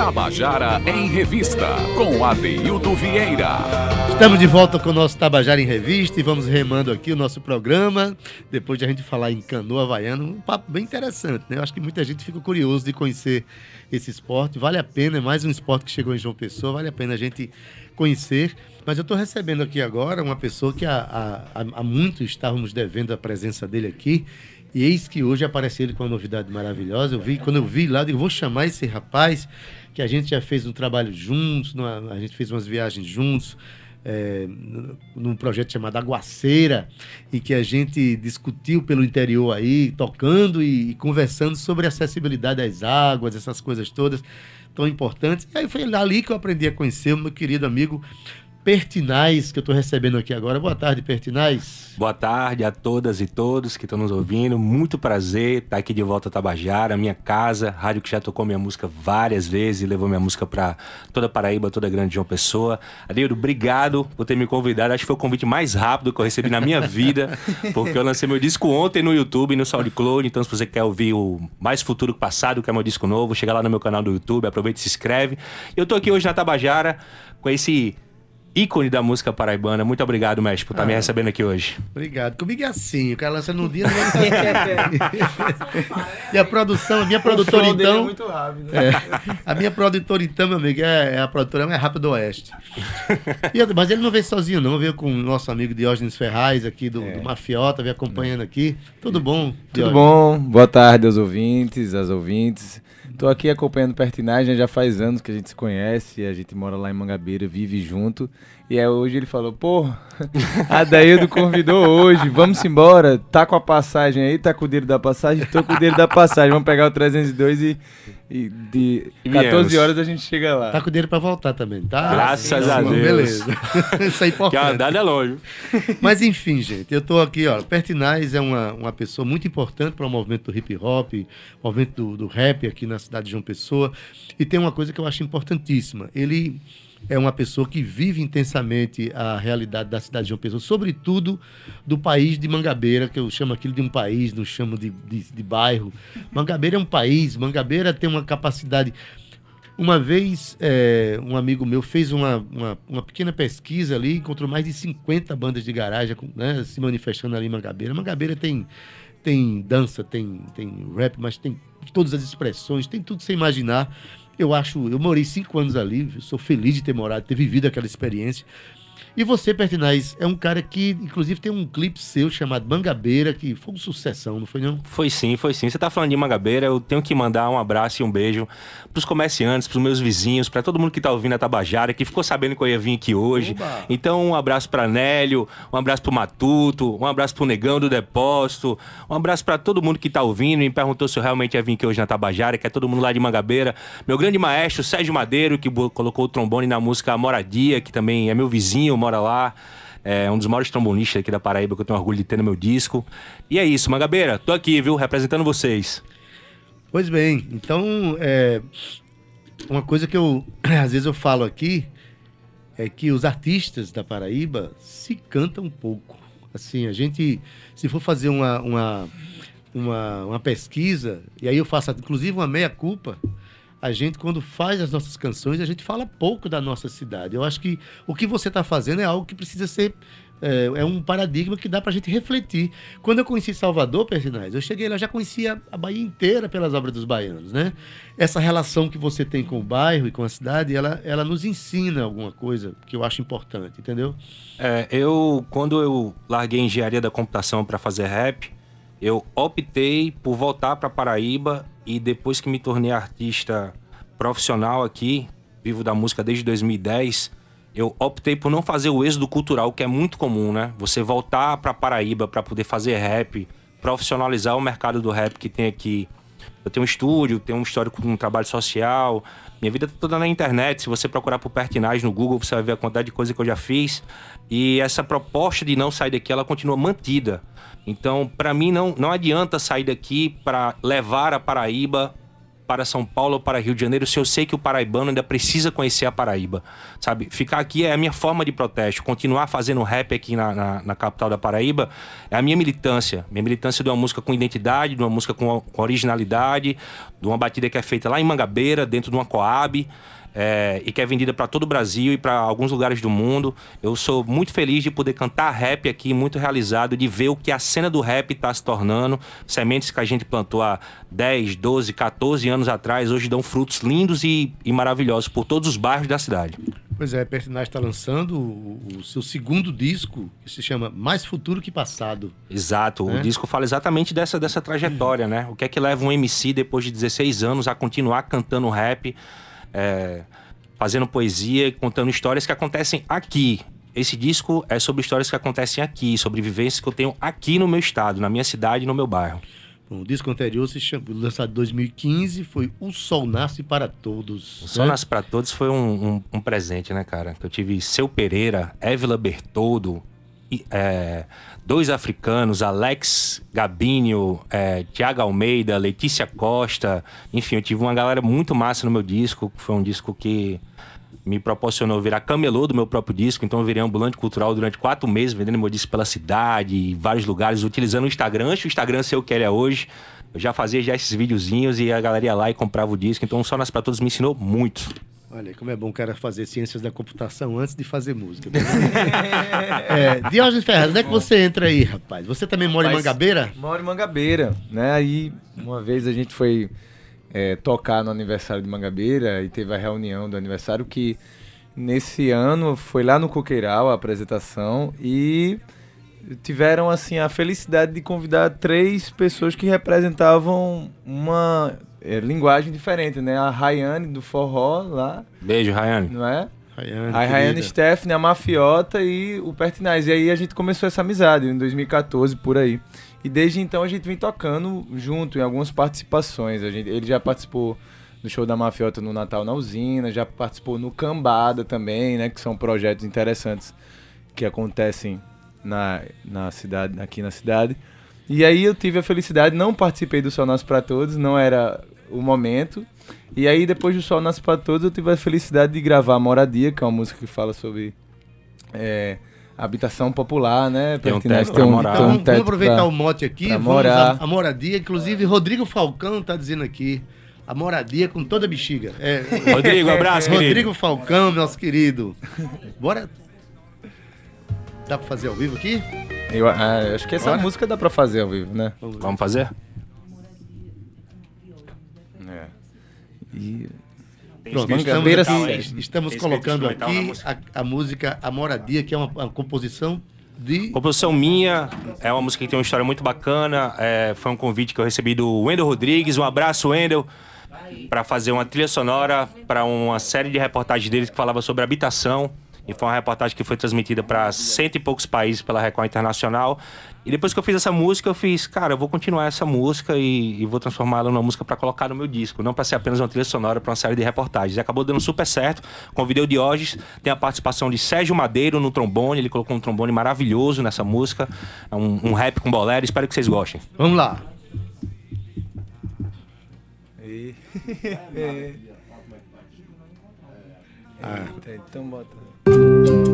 Tabajara em Revista, com Adeildo Vieira. Estamos de volta com o nosso Tabajara em Revista e vamos remando aqui o nosso programa. Depois de a gente falar em canoa havaiana, um papo bem interessante, né? Eu acho que muita gente fica curioso de conhecer esse esporte. Vale a pena, é mais um esporte que chegou em João Pessoa, vale a pena a gente conhecer. Mas eu estou recebendo aqui agora uma pessoa que há, há, há muito estávamos devendo a presença dele aqui. E eis que hoje aparece ele com uma novidade maravilhosa. Eu vi, quando eu vi lá, eu digo, vou chamar esse rapaz, que a gente já fez um trabalho juntos, numa, a gente fez umas viagens juntos, é, num projeto chamado Aguaceira, em que a gente discutiu pelo interior aí, tocando e, e conversando sobre acessibilidade às águas, essas coisas todas tão importantes. E aí foi ali que eu aprendi a conhecer o meu querido amigo Pertinaz, que eu estou recebendo aqui agora. Boa tarde, Pertinaz. Boa tarde a todas e todos que estão nos ouvindo. Muito prazer estar aqui de volta a Tabajara, minha casa, rádio que já tocou minha música várias vezes e levou minha música para toda Paraíba, toda a grande João Pessoa. Adeildo, obrigado por ter me convidado. Acho que foi o convite mais rápido que eu recebi na minha vida, porque eu lancei meu disco ontem no YouTube, no SoundCloud. Então, se você quer ouvir o Mais Futuro que Passado, que é meu disco novo, chega lá no meu canal do YouTube, aproveita e se inscreve. Eu tô aqui hoje na Tabajara com esse ícone da música paraibana. Muito obrigado, mestre, por estar ah, me recebendo aqui hoje. Obrigado. Comigo é assim, o cara lança no dia. e a produção, a minha produtora é então. É muito rápido. É, a minha produtora então, meu amigo, é, é a produtora mais rápida do Oeste. E, mas ele não veio sozinho, não. Veio com o nosso amigo Diógenes Ferraz, aqui do, é. do Mafiota, veio acompanhando aqui. Tudo bom? Diógenes? Tudo bom. Boa tarde aos ouvintes, às ouvintes. Estou aqui acompanhando Pertinagem, já faz anos que a gente se conhece, a gente mora lá em Mangabeira, vive junto. E aí hoje ele falou, pô, a Daildo convidou hoje, vamos embora, tá com a passagem aí, tá com o dinheiro da passagem, tô com o dinheiro da passagem, vamos pegar o 302 e, e de e 14 horas a gente chega lá. Tá com o dinheiro pra voltar também, tá? Graças a Deus. Beleza, isso é importante. Que a andada é longe. Mas enfim, gente, eu tô aqui, ó, Pertinaz é uma, uma pessoa muito importante para o movimento do hip hop, movimento do, do rap aqui na cidade de João Pessoa, e tem uma coisa que eu acho importantíssima, ele é uma pessoa que vive intensamente a realidade da cidade de João Pessoa, sobretudo do país de Mangabeira, que eu chamo aquilo de um país, não chamo de, de, de bairro. Mangabeira é um país, Mangabeira tem uma capacidade. Uma vez, é, um amigo meu fez uma, uma, uma, pequena pesquisa ali, encontrou mais de 50 bandas de garagem né, se manifestando ali em Mangabeira. Mangabeira tem, tem dança, tem, tem rap, mas tem todas as expressões, tem tudo sem imaginar. Eu acho, eu morei cinco anos ali, sou feliz de ter morado, ter vivido aquela experiência. E você, Pertinaz, é um cara que, inclusive, tem um clipe seu chamado Mangabeira, que foi uma sucessão, não foi não? Foi sim, foi sim. Você tá falando de Mangabeira, eu tenho que mandar um abraço e um beijo pros comerciantes, pros meus vizinhos, para todo mundo que tá ouvindo a Tabajara, que ficou sabendo que eu ia vir aqui hoje. Oba. Então, um abraço pra Nélio, um abraço pro Matuto, um abraço pro Negão do Depósito, um abraço para todo mundo que tá ouvindo e me perguntou se eu realmente ia vir aqui hoje na Tabajara, que é todo mundo lá de Mangabeira. Meu grande maestro, Sérgio Madeiro, que colocou o trombone na música Moradia, que também é meu vizinho, mora lá. É um dos maiores trombonistas aqui da Paraíba que eu tenho orgulho de ter no meu disco. E é isso, Magabeira, tô aqui, viu, representando vocês. Pois bem, então, é, uma coisa que eu, às vezes eu falo aqui, é que os artistas da Paraíba se cantam um pouco. Assim, a gente, se for fazer uma, uma, uma, uma pesquisa, e aí eu faço inclusive uma meia-culpa, a gente, quando faz as nossas canções, a gente fala pouco da nossa cidade. Eu acho que o que você está fazendo é algo que precisa ser. É, é, um paradigma que dá para a gente refletir. Quando eu conheci Salvador, Persinais, eu cheguei lá, já conhecia a Bahia inteira pelas obras dos baianos, né? Essa relação que você tem com o bairro e com a cidade, ela, ela nos ensina alguma coisa que eu acho importante, entendeu? É, eu, quando eu larguei engenharia da computação para fazer rap, eu optei por voltar para Paraíba e depois que me tornei artista profissional aqui, vivo da música desde 2010, eu optei por não fazer o êxodo cultural, que é muito comum, né? Você voltar para Paraíba para poder fazer rap, profissionalizar o mercado do rap que tem aqui. Eu tenho um estúdio, tenho um histórico com um trabalho social. Minha vida tá toda na internet. Se você procurar por Pertinaz no Google, você vai ver a quantidade de coisa que eu já fiz. E essa proposta de não sair daqui, ela continua mantida. Então, para mim, não, não adianta sair daqui para levar a Paraíba para São Paulo ou para Rio de Janeiro se eu sei que o paraibano ainda precisa conhecer a Paraíba, sabe? Ficar aqui é a minha forma de protesto. Continuar fazendo rap aqui na, na, na capital da Paraíba é a minha militância. Minha militância de uma música com identidade, de uma música com, com originalidade, de uma batida que é feita lá em Mangabeira, dentro de uma Coab é, e que é vendida para todo o Brasil e para alguns lugares do mundo. Eu sou muito feliz de poder cantar rap aqui, muito realizado, de ver o que a cena do rap está se tornando. Sementes que a gente plantou há 10, 12, 14 anos atrás, hoje dão frutos lindos e, e maravilhosos por todos os bairros da cidade. Pois é, a Pertinaz está lançando o, seu segundo disco, que se chama Mais Futuro que Passado. Exato, é? o disco fala exatamente dessa, dessa trajetória, né? O que é que leva um MC, depois de 16 anos, a continuar cantando rap é, fazendo poesia e contando histórias que acontecem aqui. Esse disco é sobre histórias que acontecem aqui, sobre vivências que eu tenho aqui no meu estado, na minha cidade e no meu bairro. Bom, o disco anterior, se chama, lançado em 2015, foi O Sol Nasce para Todos. O Sol né? Nasce para Todos foi um, um, um, presente, né, cara? Eu tive Seu Pereira, Évila Bertoldo, é, dois africanos, Alex Gabinho, é, Tiago Almeida, Letícia Costa. Enfim, eu tive uma galera muito massa no meu disco. Foi um disco que me proporcionou virar camelô do meu próprio disco. Então eu virei ambulante cultural durante quatro meses, vendendo meu disco pela cidade, vários lugares, utilizando o Instagram. Antes o Instagram ser o que ele é hoje. Eu já fazia já esses videozinhos e a galera ia lá e comprava o disco. Então o Só Nas Pra Todos me ensinou muito. Olha, como é bom o cara fazer ciências da computação antes de fazer música. é, Diógenes Ferraz, onde é que você entra aí, rapaz? Você também mora rapaz, em Mangabeira? Moro em Mangabeira, né? Aí, uma vez a gente foi é, tocar no aniversário de Mangabeira e teve a reunião do aniversário que nesse ano foi lá no Coqueiral a apresentação e tiveram assim a felicidade de convidar três pessoas que representavam uma é, linguagem diferente, né? A Rayane do forró lá. Beijo, Rayane. Não é? Rayane, a Rayane Stephanie, a Mafiota e o Pertinaz. E aí a gente começou essa amizade em 2014, por aí. E desde então a gente vem tocando junto em algumas participações. A gente, ele já participou do show da Mafiota no Natal na Usina, já participou no Cambada também, né? Que são projetos interessantes que acontecem na, na cidade, aqui na cidade. E aí eu tive a felicidade, não participei do Sol Nasce para Todos, não era o momento. E aí depois do Sol Nasce para Todos eu tive a felicidade de gravar Moradia, que é uma música que fala sobre é, habitação popular, né? Tem um teto tem um, morar. Então, teto vamos aproveitar pra, o mote aqui, vamos morar. A, a, moradia. Inclusive, Rodrigo Falcão tá dizendo aqui, a moradia com toda a bexiga. É, Rodrigo, abraço, Rodrigo querido. Falcão, nosso querido. Bora... Dá pra fazer ao vivo aqui? Eu ah, acho que essa Bora? música dá pra fazer ao vivo, né? Vamos fazer? É. E... Pronto, estamos, aqui, estamos colocando aqui a, a, música A Moradia, que é uma, uma, composição de. Composição minha, é uma música que tem uma história muito bacana. É, foi um convite que eu recebi do Wendel Rodrigues. Um abraço, Wendel, para fazer uma trilha sonora para uma série de reportagens deles que falava sobre habitação. E foi uma reportagem que foi transmitida para cento e poucos países pela Record Internacional. E depois que eu fiz essa música, eu fiz, cara, eu vou continuar essa música e, e vou transformá-la numa música para colocar no meu disco, não para ser apenas uma trilha sonora para uma série de reportagens. E acabou dando super certo. Convidei o Diógenes, tem a participação de Sérgio Madeiro no trombone, ele colocou um trombone maravilhoso nessa música. É um, um rap com bolero, espero que vocês gostem. Vamos lá. ah, então bota. Aí, certo?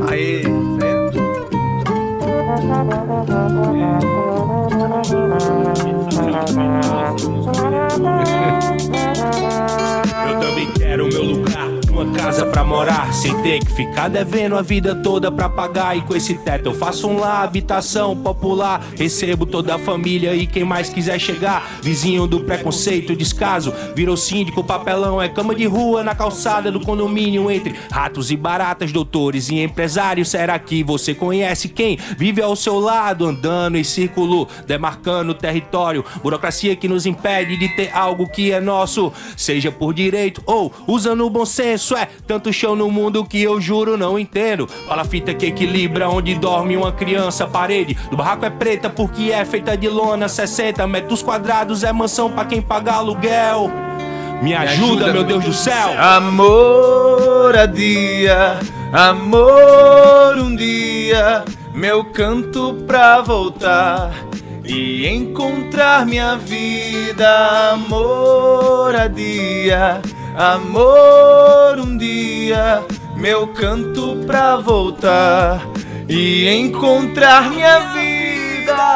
Pra morar, sem ter que ficar devendo a vida toda pra pagar. E com esse teto eu faço um lá, habitação popular. Recebo toda a família e quem mais quiser chegar. Vizinho do preconceito, descaso, virou síndico, papelão. É cama de rua na calçada do condomínio entre ratos e baratas, doutores e empresários. Será que você conhece quem vive ao seu lado, andando em círculo, demarcando território? Burocracia que nos impede de ter algo que é nosso, seja por direito ou usando o bom senso é tanto chão no mundo que eu juro não entendo. Fala fita que equilibra onde dorme uma criança. A parede do barraco é preta porque é feita de lona. 60 metros quadrados é mansão pra quem paga aluguel. Me ajuda, meu Deus do céu. Amor a dia, amor um dia, meu canto pra voltar e encontrar minha vida, moradia, amor um dia, meu canto pra voltar e encontrar minha vida.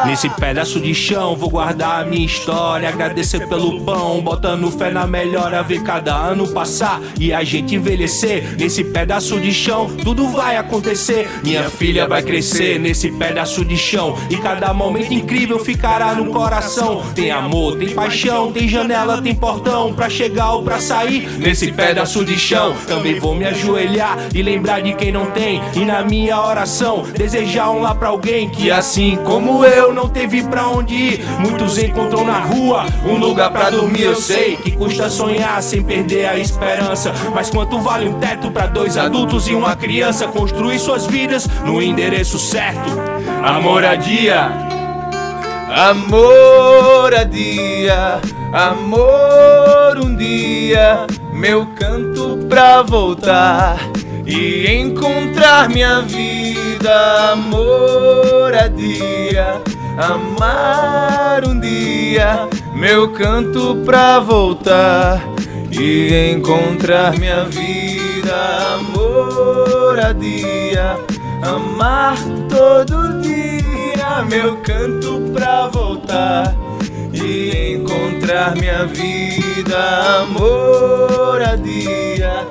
Nesse pedaço de chão vou guardar a minha história, agradecer pelo pão, botando fé na melhora, ver cada ano passar e a gente envelhecer. Nesse pedaço de chão tudo vai acontecer. Minha filha vai crescer nesse pedaço de chão e cada momento incrível ficará no coração. Tem amor, tem paixão, tem janela, tem portão pra chegar ou pra sair. Nesse pedaço de chão também vou me ajoelhar e lembrar de quem não tem e na minha oração desejar um lá pra alguém que assim como eu não teve pra onde ir. Muitos encontram na rua um lugar pra dormir. Eu sei que custa sonhar sem perder a esperança. Mas quanto vale um teto pra dois adultos e uma criança construir suas vidas no endereço certo? A moradia. A moradia, amor um dia, meu canto pra voltar e encontrar minha vida, moradia, amar um dia, meu canto pra voltar e encontrar minha vida, moradia, amar todo dia, meu canto pra voltar e encontrar minha vida, amar todo dia,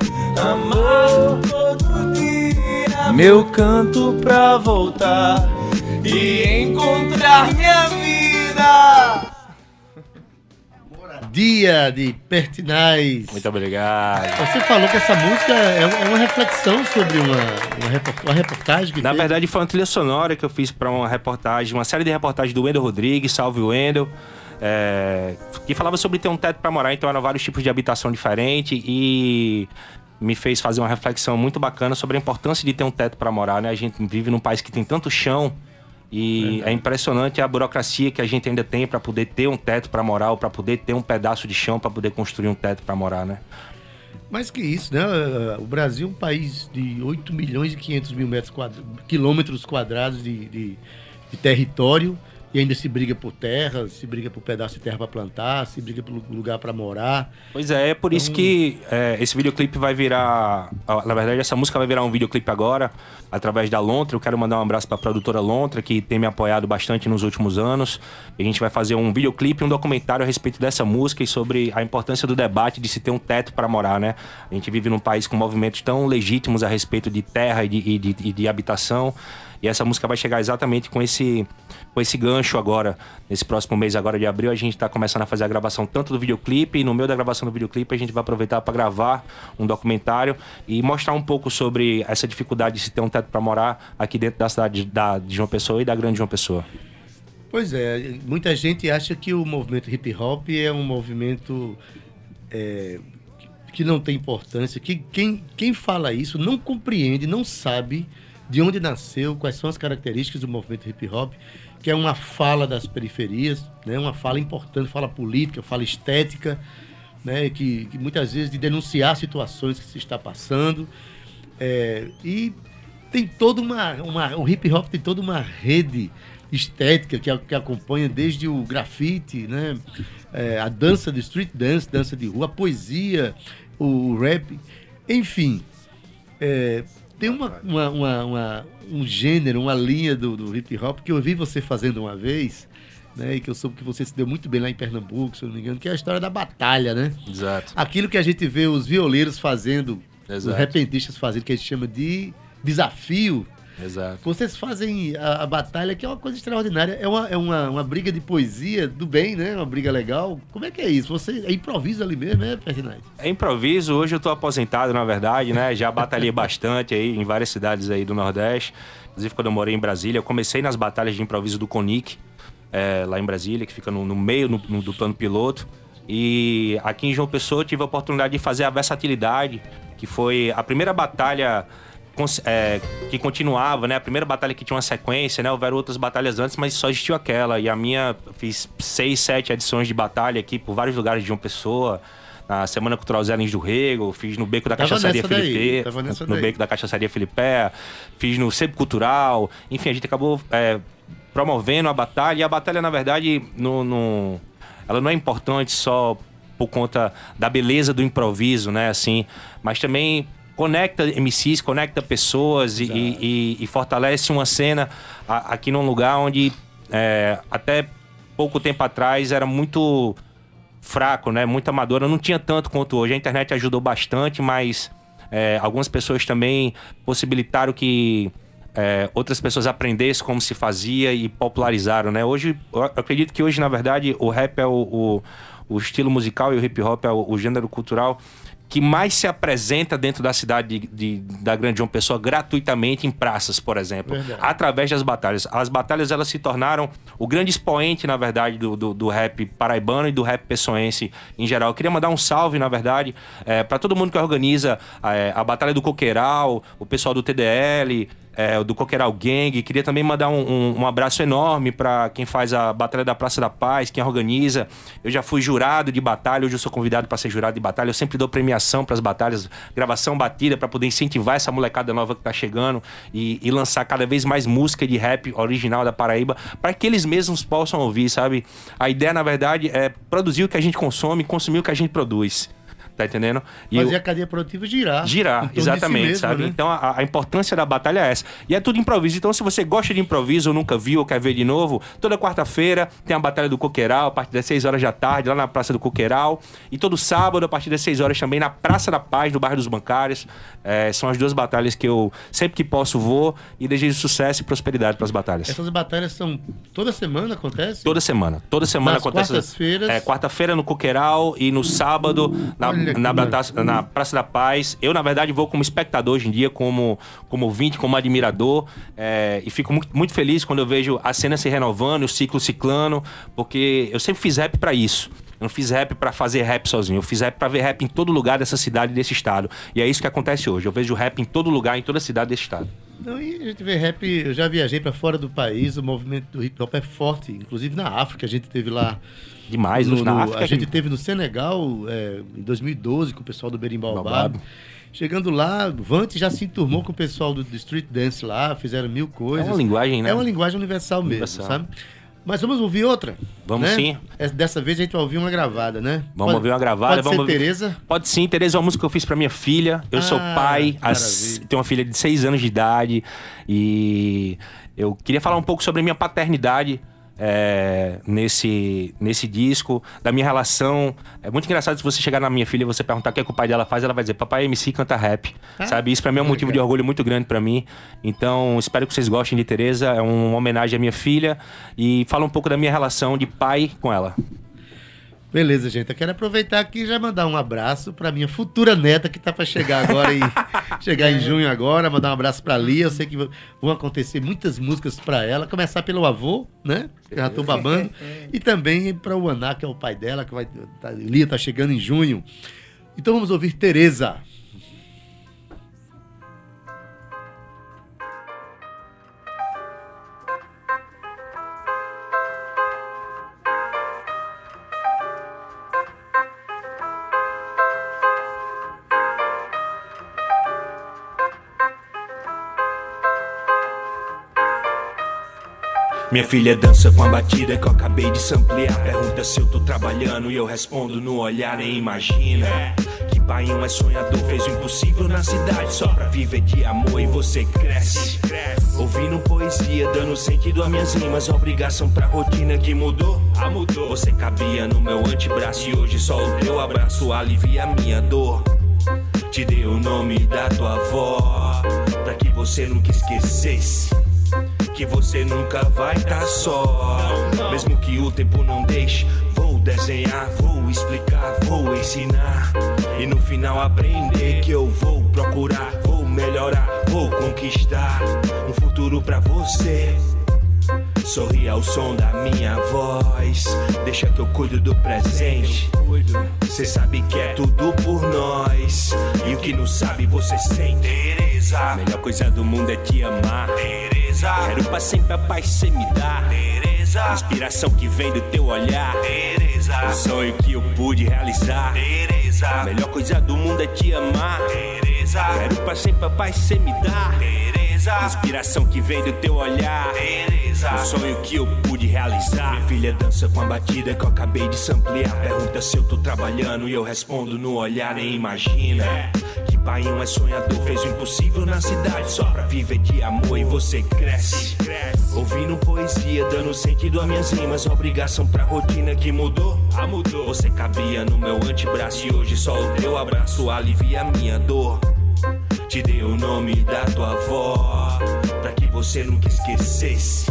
meu canto pra voltar e encontrar minha vida. Dia de Pertinaz. Muito obrigado. Você falou que essa música é é uma reflexão sobre uma, uma, repor- uma reportagem que Na teve. verdade, foi uma trilha sonora que eu fiz pra uma reportagem, uma série de reportagens do Wendel Rodrigues, Salve Wendel, é, que falava sobre ter um teto pra morar, então eram vários tipos de habitação diferente e me fez fazer uma reflexão muito bacana sobre a importância de ter um teto pra morar, né? A gente vive num país que tem tanto chão e é impressionante a burocracia que a gente ainda tem pra poder ter um teto pra morar ou pra poder ter um pedaço de chão pra poder construir um teto pra morar, né? Mais que isso, né? O Brasil é um país de 8 milhões e 500 mil metros quadra- quilômetros quadrados de, de- de território e ainda se briga por terra, se briga por pedaço de terra para plantar, se briga por lugar para morar. Pois é, é por isso que é, esse videoclipe vai virar. Na verdade, essa música vai virar um videoclipe agora, através da Lontra. Eu quero mandar um abraço pra produtora Lontra, que tem me apoiado bastante nos últimos anos. E a gente vai fazer um videoclipe e um documentário a respeito dessa música e sobre a importância do debate de se ter um teto para morar, né? A gente vive num país com movimentos tão legítimos a respeito de terra e de, e de, e de habitação. E essa música vai chegar exatamente com esse, com esse gancho agora. Nesse próximo mês agora de abril, a gente está começando a fazer a gravação tanto do videoclipe, e no meio da gravação do videoclipe a gente vai aproveitar para gravar um documentário e mostrar um pouco sobre essa dificuldade de se ter um teto para morar aqui dentro da cidade da, de João Pessoa e da grande João Pessoa. Pois é, muita gente acha que o movimento hip hop é um movimento é, que não tem importância, que quem, quem fala isso não compreende, não sabe de onde nasceu, quais são as características do movimento hip hop, que é uma fala das periferias, né, uma fala importante, fala política, fala estética, né, que, que muitas vezes de denunciar situações que se está passando. É, e tem toda uma, uma. O hip hop tem toda uma rede estética que, que acompanha desde o grafite, né? É, a dança de street dance, dança de rua, a poesia, o rap, enfim. é, tem uma, uma- uma- uma- um gênero, uma linha do, do hip hop que eu vi você fazendo uma vez, né? E que eu soube que você se deu muito bem lá em Pernambuco, se eu não me engano, que é a história da batalha, né? Exato. Aquilo que a gente vê os violeiros fazendo, Exato. os repentistas fazendo, que a gente chama de desafio. Exato. Vocês fazem a, a batalha, que é uma coisa extraordinária. É uma, é uma, uma briga de poesia do bem, né? Uma briga legal. Como é que é isso? Você é improviso ali mesmo, né, Ferdinand? É improviso, hoje eu tô aposentado, na verdade, né? Já batalhei bastante aí em várias cidades aí do Nordeste. Inclusive, quando eu morei em Brasília, eu comecei nas batalhas de improviso do Conic, é, lá em Brasília, que fica no, no meio no- no- do plano piloto. E aqui em João Pessoa eu tive a oportunidade de fazer a versatilidade, que foi a primeira batalha é, que continuava, né? A primeira batalha que tinha uma sequência, né? Houveram outras batalhas antes, mas só existiu aquela. E a minha, fiz seis, sete edições de batalha aqui por vários lugares de João Pessoa. Na Semana Cultural Zé Lins do Rego, fiz no Beco da Tava Cachaçaria Felipe, no daí. Beco da Cachaçaria Filipé, fiz no Sebo Cultural. Enfim, a gente acabou é, promovendo a batalha. E a batalha, na verdade, no, no, ela não é importante só por conta da beleza do improviso, né? Assim, mas também conecta MCs, conecta pessoas e, e, e, fortalece uma cena aqui num lugar onde é, até pouco tempo atrás era muito fraco, né? Muito amadora, não tinha tanto quanto hoje. A internet ajudou bastante, mas é, algumas pessoas também possibilitaram que é, outras pessoas aprendessem como se fazia e popularizaram, né? Hoje, eu acredito que hoje, na verdade, o rap é o, o, o estilo musical e o hip hop é o, o gênero cultural que mais se apresenta dentro da cidade de, de, da Grande João Pessoa gratuitamente em praças, por exemplo, verdade. através das batalhas. As batalhas elas se tornaram o grande expoente, na verdade, do, do, do rap paraibano e do rap pessoense em geral. Eu queria mandar um salve, na verdade, é, para todo mundo que organiza é, a Batalha do Coqueiral, o pessoal do TDL, é, do Coqueiral Gang. Queria também mandar um, um, um abraço enorme para quem faz a Batalha da Praça da Paz, quem organiza. Eu já fui jurado de batalha, hoje eu sou convidado para ser jurado de batalha. Eu sempre dou premiação para as batalhas, gravação batida, para poder incentivar essa molecada nova que está chegando e, e, lançar cada vez mais música de rap original da Paraíba, para que eles mesmos possam ouvir, sabe? A ideia, na verdade, é produzir o que a gente consome, consumir o que a gente produz. Tá entendendo? E Fazer eu... a cadeia produtiva girar. Girar, exatamente, mesmo, sabe? Né? Então a, a, importância da batalha é essa. E é tudo improviso. Então, se você gosta de improviso ou nunca viu ou quer ver de novo, toda quarta-feira tem a Batalha do Coqueiral, a partir das 6 horas da tarde, lá na Praça do Coqueiral. E todo sábado, a partir das 6 horas, também na Praça da Paz, do bairro dos Bancários. É, são as duas batalhas que eu sempre que posso vou e desejo sucesso e prosperidade para as batalhas. Essas batalhas são toda semana acontece? Toda semana. Toda semana Nas acontece. Quartas-feiras. É, quarta-feira no Coqueiral e no sábado na, na, na, na, Praça da Paz. Eu, na verdade, vou como espectador hoje em dia, como, como ouvinte, como admirador. É, e fico muito, muito feliz quando eu vejo a cena se renovando, o ciclo ciclando, porque eu sempre fiz rap para isso. Eu não fiz rap para fazer rap sozinho. Eu fiz rap para ver rap em todo lugar dessa cidade, desse estado. E é isso que acontece hoje. Eu vejo rap em todo lugar, em toda cidade desse estado. Não, e a gente vê rap, eu já viajei para fora do país, o movimento do hip hop é forte, inclusive na África, a gente teve lá demais no, na África. A gente teve no Senegal é, em 2012 com o pessoal do Berimbau Chegando lá, Vante já se enturmou com o pessoal do, do, Street Dance lá, fizeram mil coisas. É uma linguagem, né? É uma linguagem universal, universal. mesmo, sabe? Mas vamos ouvir outra. Vamos né? sim. Dessa vez a gente vai ouvir uma gravada, né? Vamos pode, ouvir uma gravada. Pode vamos ser ouvir... Tereza? Pode sim. Tereza é uma música que eu fiz pra minha filha. Eu ah, sou pai, as... tenho uma filha de seis anos de idade. E eu queria falar um pouco sobre a minha paternidade é, nesse, nesse disco, da minha relação. É muito engraçado se você chegar na minha filha e você perguntar o que, é que o pai dela faz, ela vai dizer: Papai MC canta rap. Ah, sabe? Isso para mim é um motivo de orgulho muito grande para mim. Então, espero que vocês gostem de Tereza. É uma homenagem à minha filha e fala um pouco da minha relação de pai com ela. Beleza, gente. Eu quero aproveitar aqui e já mandar um abraço para minha futura neta que tá para chegar agora e chegar em junho agora, mandar um abraço para Lia. Eu sei que vão acontecer muitas músicas para ela, começar pelo avô, né? Já tô babando, e também para o Aná, que é o pai dela, que vai tá, Lia tá chegando em junho. Então vamos ouvir Tereza. Minha filha dança com a batida que eu acabei de samplear. Pergunta se eu tô trabalhando e eu respondo no olhar, nem imagina. Que pai é sonhador, fez o impossível na cidade só pra viver de amor e você cresce. Ouvindo poesia, dando sentido a minhas rimas, obrigação pra rotina que mudou. Ah, mudou. Você cabia no meu antebraço e hoje só o teu abraço alivia a minha dor. Te dei o nome da tua avó, pra que você nunca esquecesse que você nunca vai estar tá só. Mesmo que o tempo não deixe, vou desenhar, vou explicar, vou ensinar. E no final aprender que eu vou procurar, vou melhorar, vou conquistar um futuro pra você. Sorri ao som da minha voz. Deixa que eu cuido do presente. Cê sabe que é tudo por nós. E o que não sabe, você sente. A melhor coisa do mundo é te amar. Tereza. Tereza. Quero pra sempre a paz cê me dá. Tereza. Inspiração que vem do teu olhar. Tereza. O sonho que eu pude realizar. Tereza. A melhor coisa do mundo é te amar. Tereza. Quero pra sempre a paz cê me dá. Tereza. Inspiração que vem do teu olhar. Um sonho que eu pude realizar. Minha filha dança com a batida que eu acabei de samplear. Pergunta se eu tô trabalhando e eu respondo no olhar, nem imagina. Que pai é sonhador, fez o impossível na cidade só pra viver de amor e você cresce. Ouvindo poesia, dando sentido a minhas rimas. Obrigação pra rotina que mudou. Ah, mudou. Você cabia no meu antebraço e hoje só o teu abraço alivia a minha dor. Te dei o nome da tua avó, pra que você nunca esquecesse.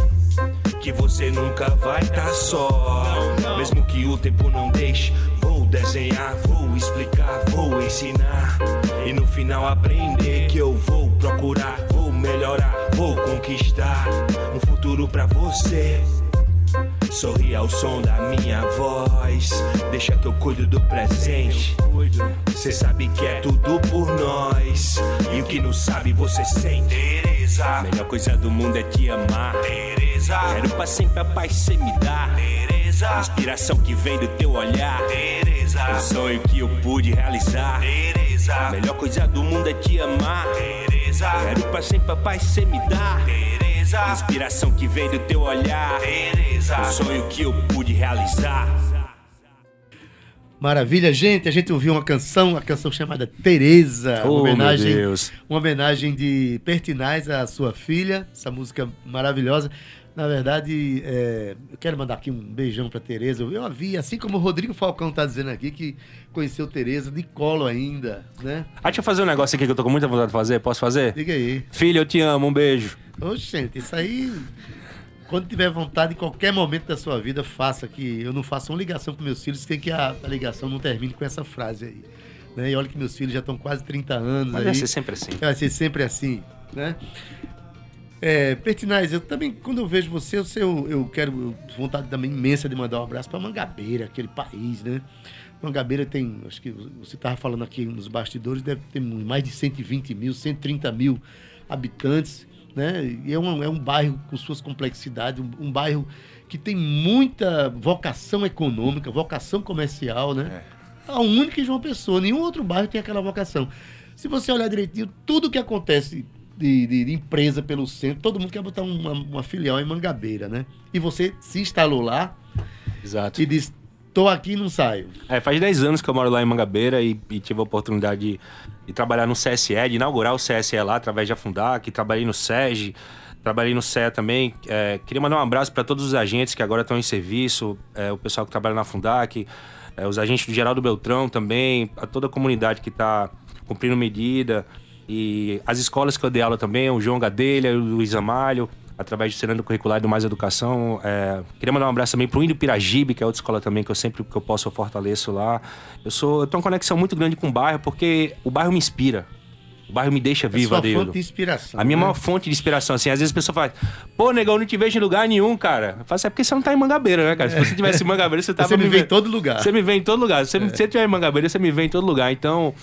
Que você nunca vai estar tá só. Mesmo que o tempo não deixe, vou desenhar, vou explicar, vou ensinar. E no final aprender que eu vou procurar, vou melhorar, vou conquistar um futuro pra você. Sorri ao som da minha voz. Deixa que eu cuido do presente. Cê sabe que é tudo por nós. E o que não sabe você sente. Tereza. A melhor coisa do mundo é te amar. Tereza. Quero pra sempre a paz cê me dá. Tereza. Inspiração que vem do teu olhar. Tereza. Um sonho que eu pude realizar. Tereza. A melhor coisa do mundo é te amar. Tereza. Quero pra sempre a paz cê me dá. Tereza. Inspiração que vem do teu olhar. Um sonho que eu pude realizar. Maravilha, gente. A gente ouviu uma canção, a canção chamada Tereza, Oh, uma homenagem, meu Deus. uma homenagem de Pertinaz à sua filha, essa música maravilhosa. Na verdade, é, eu quero mandar aqui um beijão para Tereza. Eu a vi, assim como o Rodrigo Falcão tá dizendo aqui, que conheceu Tereza de colo ainda, né? Ah, deixa eu fazer um negócio aqui que eu tô com muita vontade de fazer. Posso fazer? Diga aí. Filho, eu te amo. Um beijo. Oxente, isso aí. Quando tiver vontade, em qualquer momento da sua vida, faça que eu não faço uma ligação com meus filhos, tem que a, a ligação não termine com essa frase aí. Né? E olha que meus filhos já estão quase 30 anos. Mas aí. vai ser sempre assim. Vai ser sempre assim, né? É, Pertinaz, eu também, quando eu vejo você, eu, eu, eu quero vontade também imensa de mandar um abraço para Mangabeira, aquele país, né? Mangabeira tem, acho que você estava falando aqui nos bastidores, deve ter mais de 120 mil, 130 mil habitantes, né? E é um, é um bairro com suas complexidades, um, um bairro que tem muita vocação econômica, vocação comercial, né? É. A única em João Pessoa, nenhum outro bairro tem aquela vocação. Se você olhar direitinho, tudo que acontece de, de, de, empresa pelo centro, todo mundo quer botar uma, uma, filial em Mangabeira, né? E você se instalou lá Exato. e disse, tô aqui e não saio. É, faz 10 anos que eu moro lá em Mangabeira e, e tive a oportunidade de, de, trabalhar no CSE, de inaugurar o CSE lá através da Fundac, trabalhei no SEG, trabalhei no CE também. É, queria mandar um abraço para todos os agentes que agora estão em serviço, é, o pessoal que trabalha na Fundac, é, os agentes do Geraldo Beltrão também, a toda a comunidade que está cumprindo medida. E as escolas que eu dei aula também, o João Gadelha, o Luiz Amalho, através do Serando Curricular e do Mais Educação. É, queria mandar um abraço também pro Índio Piragibe, que é outra escola também que eu sempre que eu posso eu fortaleço lá. Eu sou, eu tenho uma conexão muito grande com o bairro, porque o bairro me inspira. O bairro me deixa vivo, é Adeildo. fonte de inspiração. A minha né? maior fonte de inspiração, assim, às vezes a pessoa fala, pô, negão, eu não te vejo em lugar nenhum, cara. Eu falo assim, é porque você não tá em Mangabeira, né, cara? Se você tivesse em Mangabeira, você tava Você me me vê em todo lugar. Você me vê em todo lugar. Se você, se você tiver em Mangabeira, você me vê em todo lugar. Então,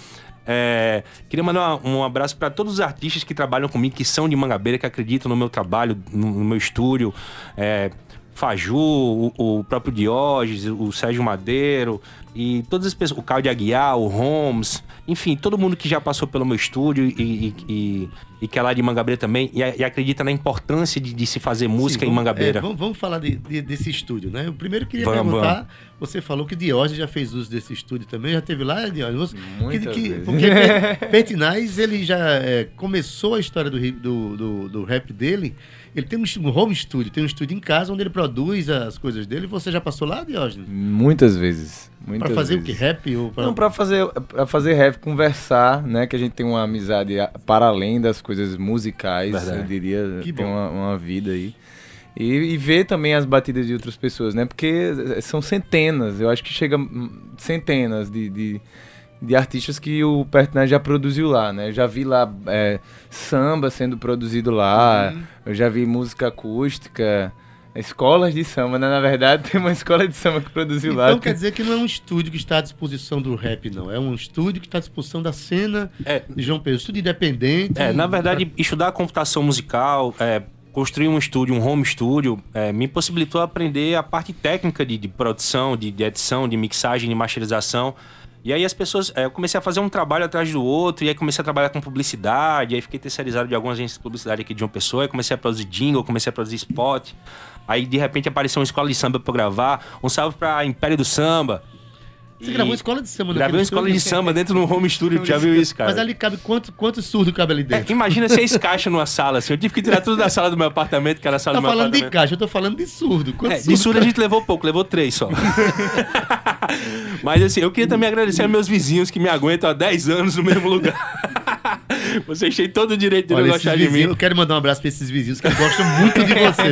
é, queria mandar um, abraço para todos os artistas que trabalham comigo, que são de Mangabeira, que acreditam no meu trabalho, no, no meu estúdio. É, Faju, o, o próprio Diógenes, o Sérgio Madeiro e todas as pessoas, o Caio de Aguiar, o Holmes, enfim, todo mundo que já passou pelo meu estúdio e, e, e- e que é lá de Mangabeira também e, e acredita na importância de, de se fazer música Sim, em vamos- Mangabeira. é, vamos, vamos falar de- de- desse estúdio, né? Eu primeiro queria Vamos, perguntar, você falou que Diógenes já fez uso desse estúdio também, já teve lá, Diógenes? Você- Muitas que- vezes. Porque Pe- Pertinaz, ele já é, começou a história do, do, do, do rap dele, ele tem um, home studio, tem um estúdio em casa onde ele produz as coisas dele, você já passou lá, Diógenes? Muitas vezes. Muitas Pra fazer vezes. o que? Rap? Ou pra... Não, pra fazer, pra fazer rap, conversar, né? Que a gente tem uma amizade para além das coisas musicais, Verdade. eu diria, Que tem bom. uma, uma vida aí. E, e ver também as batidas de outras pessoas, né? Porque são centenas, eu acho que chega hum, centenas de, de, de artistas que o Pertinaz já produziu lá, né? Eu já vi lá é, samba sendo produzido lá, Uhum. eu já vi música acústica, escolas de samba, né? Na verdade, tem uma escola de samba que produziu lá. Então quer dizer que não é um estúdio que está à disposição do rap, não. É um estúdio que está à disposição da cena É, de João Pedro. Estúdio independente. É, na verdade, estudar computação musical, é, construir um estúdio, um home studio, é, me possibilitou aprender a parte técnica de, de produção, de, de edição, de mixagem, de masterização. E aí as pessoas. é, eu comecei a fazer um trabalho atrás do outro, e aí comecei a trabalhar com publicidade, aí fiquei terceirizado de algumas agências de publicidade aqui de uma pessoa, aí comecei a produzir jingle, comecei a produzir spot. Aí de repente apareceu uma escola de samba pra eu gravar. Um salve pra Império do Samba. Você E gravou escola de samba Gravei uma escola de samba dentro do home studio, tu já viu isso, cara? Mas ali cabe quanto, quanto surdo cabe ali É, dentro? imagina seis caixas numa sala, assim. Eu tive que tirar tudo da sala do meu apartamento, que era a sala tá do meu falando de apartamento. caixa, eu tô falando de surdo. Quanto É, de surdo a gente levou pouco, levou três só. Mas assim, eu queria também agradecer aos meus vizinhos que me aguentam há 10 anos no mesmo lugar. Vocês têm todo o direito de Olha, não gostar de mim. eu quero mandar um abraço pra esses vizinhos que gostam muito de você?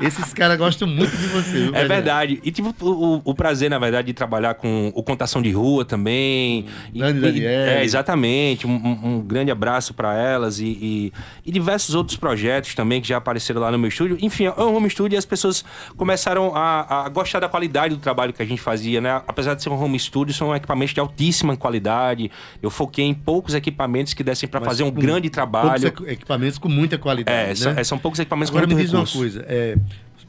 Esses caras gostam muito de você, viu? É verdade. E tive o, o- o prazer, na verdade, de trabalhar com o Contação de Rua também. E- Grande e- Daniele. É, exatamente. Um, um- grande abraço para elas e, e- e diversos outros projetos também que já apareceram lá no meu estúdio. Enfim, é um home studio e as pessoas começaram a, a gostar da qualidade do trabalho que a gente fazia, né? Apesar de ser um home studio, são equipamentos de altíssima qualidade. Eu foquei em poucos equipamentos que dessem para fazer um grande trabalho. Poucos equipamentos com muita qualidade. É, são, né? é, são poucos equipamentos Agora com me diz uma recurso. coisa, é,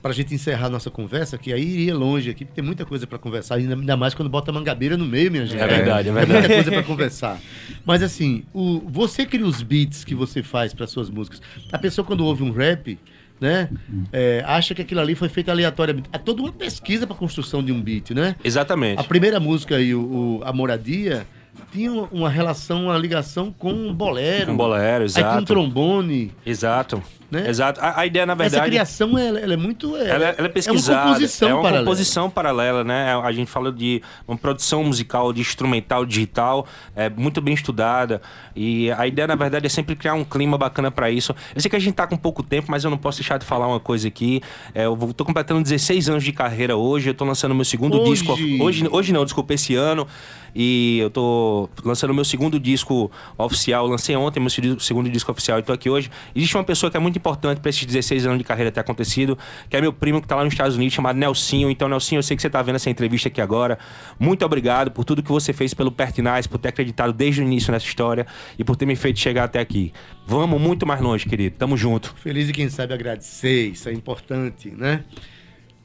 pra gente encerrar a nossa conversa, que aí iria longe aqui, porque tem muita coisa pra conversar, ainda ainda mais quando bota mangabeira no meio, minha gente. É verdade, é muita verdade. coisa pra conversar. Mas assim, o, você cria os beats que você faz para suas músicas. A pessoa quando ouve um rap, né, é, acha que aquilo ali foi feito aleatoriamente. Há toda uma pesquisa pra construção de um beat, né? Exatamente. A primeira música aí, o, o- A Moradia, tinha uma- relação, uma ligação com um bolero. Um bolero, Aí tinha um exato. trombone. Exato. Né? Exato. A, a ideia, na verdade. Essa criação, ela, ela é muito... É, Ela, ela é pesquisada. É uma composição é uma paralela. composição paralela, né? A gente fala de uma produção musical, de instrumental digital, é muito bem estudada. E a ideia, na verdade, é sempre criar um clima bacana pra isso. Eu sei que a gente tá com pouco tempo, mas eu não posso deixar de falar uma coisa aqui. É, eu tô completando 16 anos de carreira hoje. Eu tô lançando meu segundo Hoje? disco. Hoje, hoje não, desculpa, esse ano. E eu tô lançando meu segundo disco oficial. Lancei ontem meu segu- segundo disco oficial e tô aqui hoje. Existe uma pessoa que é muito importante pra esses 16 anos de carreira ter acontecido, que é meu primo que tá lá nos Estados Unidos, chamado Nelsinho. Então, Nelsinho, eu sei que você tá vendo essa entrevista aqui agora. Muito obrigado por tudo que você fez pelo Pertinaz, por ter acreditado desde o início nessa história e por ter me feito chegar até aqui. Vamos muito mais longe, querido. Tamo junto. Feliz e quem sabe agradecer, isso é importante, né?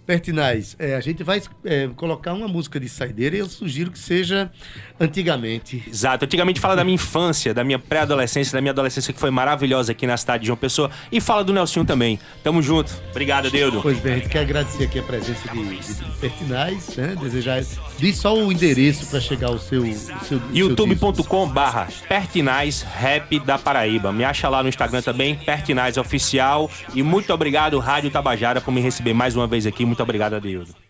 Pertinaz, é, a gente vai é, colocar uma música de saideira e eu sugiro que seja antigamente. Exato. Antigamente fala da minha infância, da minha pré-adolescência, da minha adolescência que foi maravilhosa aqui na cidade de João Pessoa. E fala do Nelsinho também. Tamo junto. Obrigado, Deudo. Pois bem, a gente quer agradecer aqui a presença de, de Pertinaz, né? Desejar. Diz só o endereço para chegar ao seu. o seu- o seu disco. youtube.com barra Pertinaz Rap da Paraíba. Me acha lá no Instagram também, Pertinaz Oficial. E muito obrigado, Rádio Tabajara, por me receber mais uma vez aqui. Muito obrigado, Deus.